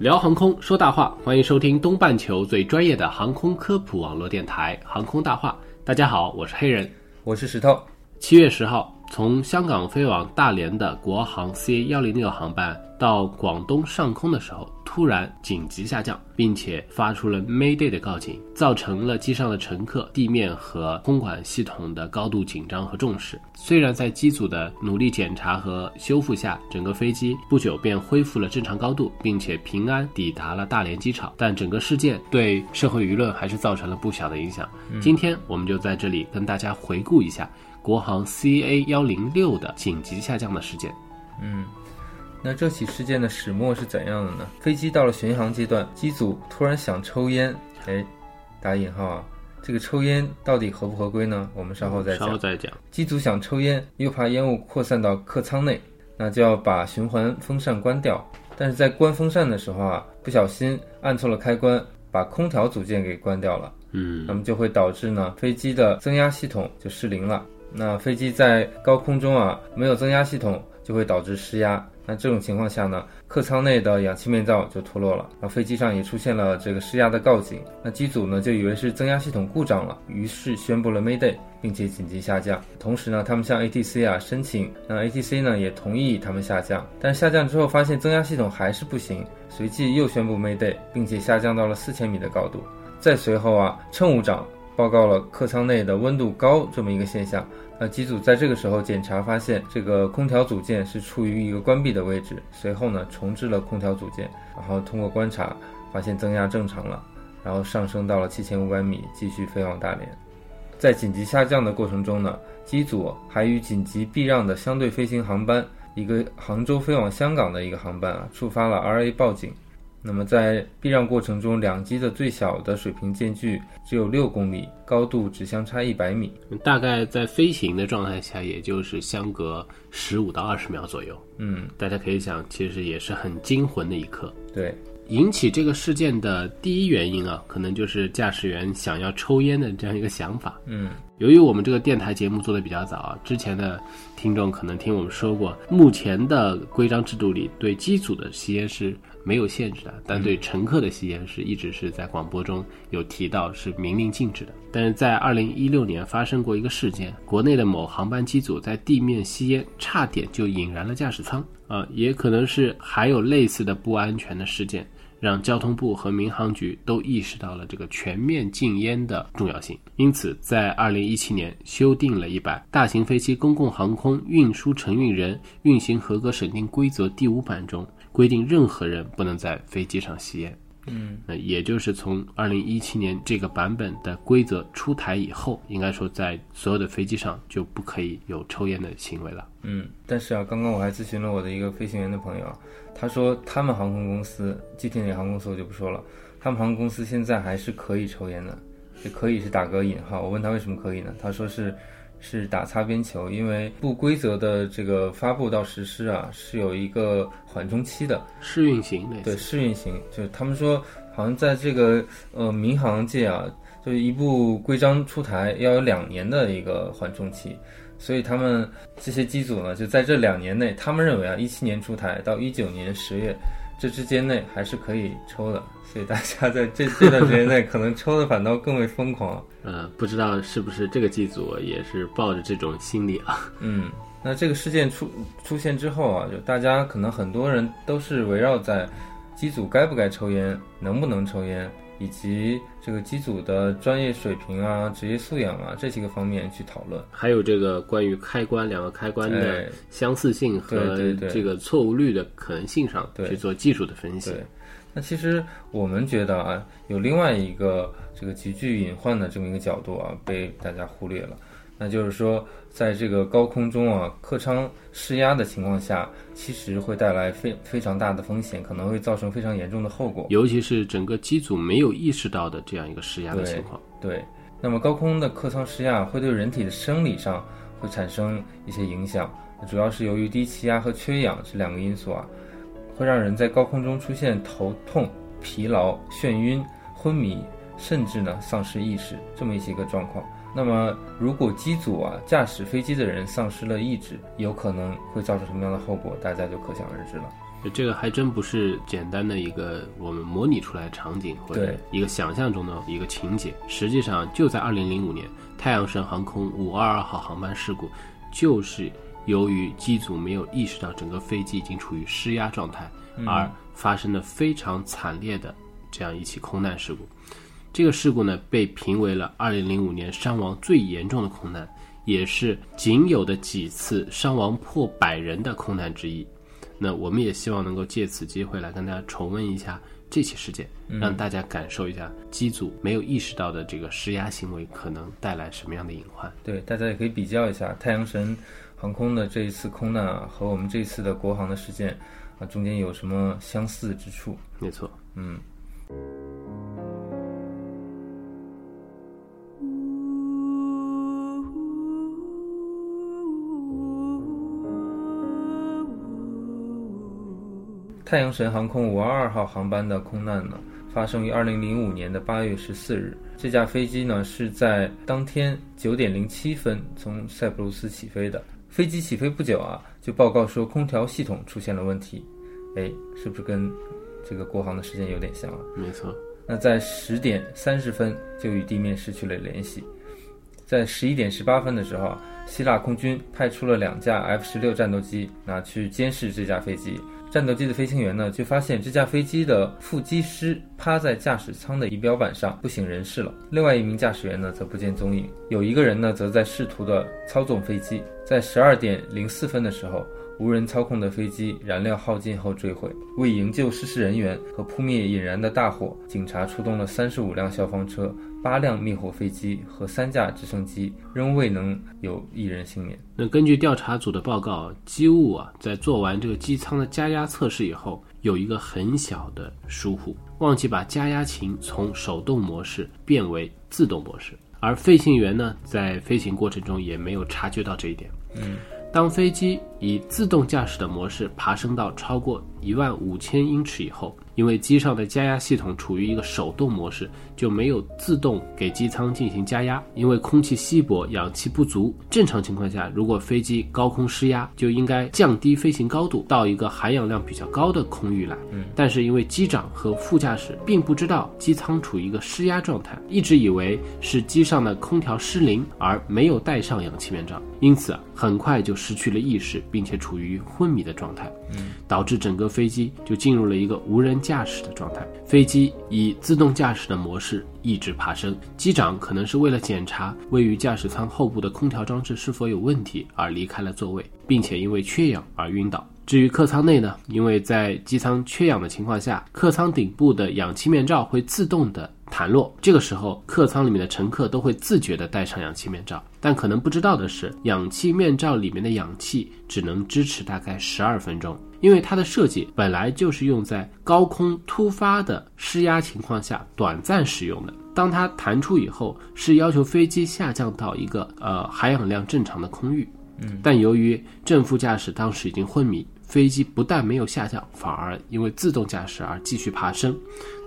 聊航空说大话，欢迎收听东半球最专业的航空科普网络电台《航空大话》。大家好，我是黑人。我是石头。七月十号，从香港飞往大连的国航 CA 幺零六航班到广东上空的时候，突然紧急下降，并且发出了 Mayday 的告警，造成了机上的乘客、地面和空管系统的高度紧张和重视。虽然在机组的努力检查和修复下，整个飞机不久便恢复了正常高度，并且平安抵达了大连机场，但整个事件对社会舆论还是造成了不小的影响。今天我们就在这里跟大家回顾一下国航 CA 幺零六的紧急下降的事件。嗯，那这起事件的始末是怎样的呢？飞机到了巡航阶段，机组突然想抽烟，哎，打引号啊，这个抽烟到底合不合规呢？我们稍后再讲。稍后再讲。机组想抽烟，又怕烟雾扩散到客舱内，那就要把循环风扇关掉。但是在关风扇的时候啊，不小心按错了开关，把空调组件给关掉了。嗯那么就会导致呢飞机的增压系统就失灵了。那飞机在高空中啊没有增压系统，就会导致失压。那这种情况下呢，客舱内的氧气面罩就脱落了，那飞机上也出现了这个失压的告警。那机组呢就以为是增压系统故障了，于是宣布了 Mayday，并且紧急下降。同时呢，他们向 ATC 啊申请，那 ATC 呢也同意他们下降。但下降之后发现增压系统还是不行，随即又宣布 Mayday，并且下降到了四千米的高度。再随后啊，乘务长报告了客舱内的温度高这么一个现象。那机组在这个时候检查发现，这个空调组件是处于一个关闭的位置。随后呢，重置了空调组件，然后通过观察发现增压正常了，然后上升到了七千五百米，继续飞往大连。在紧急下降的过程中呢，机组还与紧急避让的相对飞行航班，一个杭州飞往香港的一个航班啊，触发了 RA 报警。那么在避让过程中，两机的最小的水平间距只有六公里，高度只相差一百米。大概在飞行的状态下，也就是相隔十五到二十秒左右。嗯，大家可以想，其实也是很惊魂的一刻。对，引起这个事件的第一原因啊，可能就是驾驶员想要抽烟的这样一个想法。嗯，由于我们这个电台节目做的比较早啊，之前的听众可能听我们说过，目前的规章制度里对机组的吸烟是没有限制的，但对乘客的吸烟是一直是在广播中有提到是明令禁止的。但是在二零一六年发生过一个事件，国内的某航班机组在地面吸烟，差点就引燃了驾驶舱啊，也可能是还有类似的不安全的事件。让交通部和民航局都意识到了这个全面禁烟的重要性，因此在二零一七年修订了一版《大型飞机公共航空运输承运人运行合格审定规则》第五版中规定，任何人不能在飞机上吸烟。嗯，那也就是从二零一七年这个版本的规则出台以后，应该说在所有的飞机上就不可以有抽烟的行为了。嗯，但是啊，刚刚我还咨询了我的一个飞行员的朋友啊，他说他们航空公司具体哪个航空公司我就不说了，他们航空公司现在还是可以抽烟的，也可以是打个引号。我问他为什么可以呢？他说是是打擦边球，因为不规则的这个发布到实施啊是有一个缓冲期的，试运行对试运行，就是他们说好像在这个呃民航界啊，就是一部规章出台要有两年的一个缓冲期，所以他们这些机组呢，就在这两年内，他们认为啊，一七年出台到一九年十月这之间内还是可以抽的，所以大家在这这段时间内可能抽的反倒更为疯狂。呃，不知道是不是这个机组也是抱着这种心理啊？嗯，那这个事件出出现之后啊，就大家可能很多人都是围绕在机组该不该抽烟、能不能抽烟，以及这个机组的专业水平啊、职业素养啊这几个方面去讨论。还有这个关于开关两个开关的哎相似性和这个错误率的可能性上对去做技术的分析。对，那其实我们觉得啊，有另外一个这个极具隐患的这么一个角度啊，被大家忽略了。那就是说，在这个高空中啊，客舱失压的情况下，其实会带来非非常大的风险，可能会造成非常严重的后果。尤其是整个机组没有意识到的这样一个失压的情况。对，那么高空的客舱失压会对人体的生理上会产生一些影响，主要是由于低气压和缺氧这两个因素啊，会让人在高空中出现头痛、疲劳、眩晕、昏迷，甚至呢丧失意识这么一些个状况。那么，如果机组啊驾驶飞机的人丧失了意志，有可能会造成什么样的后果？大家就可想而知了。这个还真不是简单的一个我们模拟出来的场景或者一个想象中的一个情节。实际上，就在2005年，太阳神航空522号航班事故，就是由于机组没有意识到整个飞机已经处于失压状态，而发生的非常惨烈的这样一起空难事故。这个事故呢，被评为了2005年伤亡最严重的空难，也是仅有的几次伤亡破百人的空难之一。那我们也希望能够借此机会来跟大家重温一下这起事件，让大家感受一下机组没有意识到的这个施压行为可能带来什么样的隐患。对，大家也可以比较一下太阳神航空的这一次空难啊，和我们这次的国航的事件啊，中间有什么相似之处？没错，嗯。太阳神航空五二二号航班的空难呢，发生于二零零五年的八月十四日。这架飞机呢是在当天九点零七分从塞浦路斯起飞的。飞机起飞不久啊，就报告说空调系统出现了问题。哎，是不是跟这个国航的时间有点像啊？没错。那在十点三十分就与地面失去了联系。在十一点十八分的时候，希腊空军派出了两架 F 十六战斗机，拿去监视这架飞机。战斗机的飞行员呢，就发现这架飞机的副机师趴在驾驶舱的仪表板上不省人事了。另外一名驾驶员呢，则不见踪影。有一个人呢，则在试图的操纵飞机。在十二点零四分的时候，无人操控的飞机燃料耗尽后坠毁。为营救失事人员和扑灭引燃的大火，警察出动了三十五辆消防车。八辆灭火飞机和三架直升机仍未能有一人幸免。那根据调查组的报告，机务啊在做完这个机舱的加压测试以后，有一个很小的疏忽，忘记把加压琴从手动模式变为自动模式，而飞行员呢在飞行过程中也没有察觉到这一点。嗯，当飞机以自动驾驶的模式爬升到超过一万五千英尺以后。因为机上的加压系统处于一个手动模式，就没有自动给机舱进行加压。因为空气稀薄，氧气不足。正常情况下，如果飞机高空失压，就应该降低飞行高度，到一个含氧量比较高的空域来。嗯，但是因为机长和副驾驶并不知道机舱处于一个失压状态，一直以为是机上的空调失灵，而没有戴上氧气面罩，因此很快就失去了意识，并且处于昏迷的状态。嗯，导致整个飞机就进入了一个无人驾驶的状态，飞机以自动驾驶的模式一直爬升。机长可能是为了检查位于驾驶舱后部的空调装置是否有问题而离开了座位，并且因为缺氧而晕倒。至于客舱内呢，因为在机舱缺氧的情况下，客舱顶部的氧气面罩会自动的弹落，这个时候客舱里面的乘客都会自觉的戴上氧气面罩。但可能不知道的是，氧气面罩里面的氧气只能支持大概十二分钟，因为它的设计本来就是用在高空突发的失压情况下短暂使用的。当它弹出以后，是要求飞机下降到一个呃含氧量正常的空域。嗯，但由于正副驾驶当时已经昏迷，飞机不但没有下降，反而因为自动驾驶而继续爬升。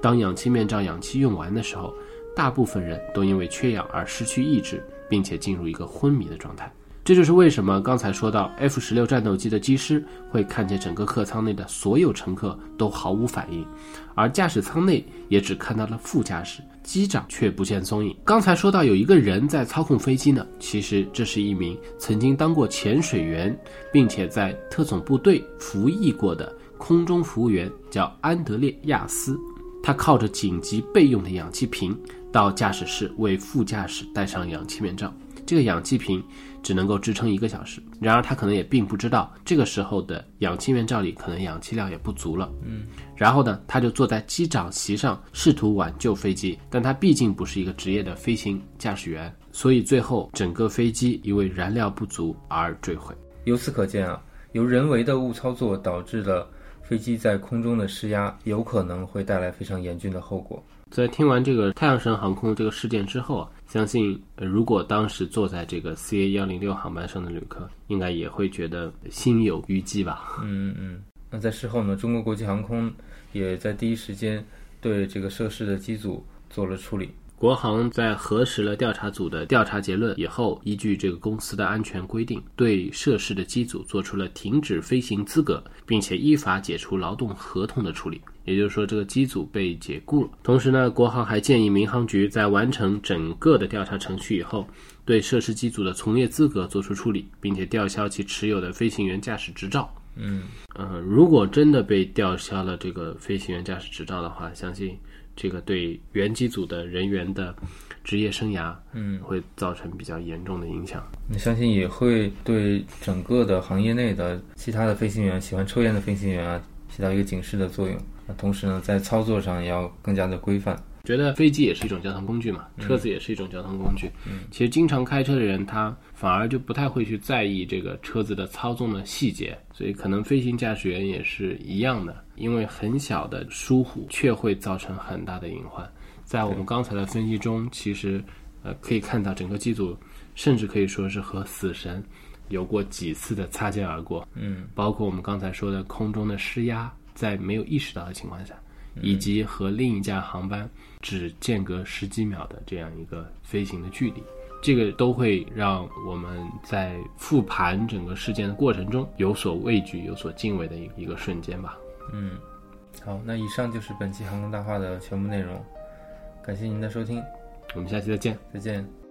当氧气面罩氧气用完的时候，大部分人都因为缺氧而失去意志。并且进入一个昏迷的状态，这就是为什么刚才说到 F 十六战斗机的机师会看见整个客舱内的所有乘客都毫无反应，而驾驶舱内也只看到了副驾驶，机长却不见踪影。刚才说到有一个人在操控飞机呢，其实这是一名曾经当过潜水员，并且在特种部队服役过的空中服务员，叫安德烈亚斯，他靠着紧急备用的氧气瓶。到驾驶室为副驾驶戴上氧气面罩，这个氧气瓶只能够支撑一个小时。然而他可能也并不知道，这个时候的氧气面罩里可能氧气量也不足了。嗯，然后呢，他就坐在机长席上试图挽救飞机，但他毕竟不是一个职业的飞行驾驶员，所以最后整个飞机因为燃料不足而坠毁。由此可见啊，由人为的误操作导致的飞机在空中的施压，有可能会带来非常严峻的后果。在听完这个太阳神航空这个事件之后啊，相信、呃如果当时坐在这个 CA 幺零六航班上的旅客，应该也会觉得心有余悸吧。嗯嗯。那在事后呢，中国国际航空也在第一时间对这个涉事的机组做了处理。国航在核实了调查组的调查结论以后，依据这个公司的安全规定，对涉事的机组做出了停止飞行资格，并且依法解除劳动合同的处理。也就是说，这个机组被解雇了。同时呢，国航还建议民航局在完成整个的调查程序以后，对涉事机组的从业资格作出处理，并且吊销其持有的飞行员驾驶执照。嗯呃，如果真的被吊销了这个飞行员驾驶执照的话，相信这个对原机组的人员的职业生涯，嗯，会造成比较严重的影响。那相信也会对整个的行业内的其他的飞行员，喜欢抽烟的飞行员啊，起到一个警示的作用。那同时呢，在操作上也要更加的规范。觉得飞机也是一种交通工具嘛，车子也是一种交通工具。嗯，其实经常开车的人，他反而就不太会去在意这个车子的操纵的细节，所以可能飞行驾驶员也是一样的，因为很小的疏忽却会造成很大的隐患。在我们刚才的分析中，其实呃可以看到整个机组甚至可以说是和死神有过几次的擦肩而过。嗯，包括我们刚才说的空中的施压，在没有意识到的情况下，以及和另一架航班只间隔十几秒的这样一个飞行的距离，这个都会让我们在复盘整个事件的过程中有所畏惧、有所敬畏的一一个瞬间吧。嗯，好，那以上就是本期航空大话的全部内容，感谢您的收听，我们下期再见。再见。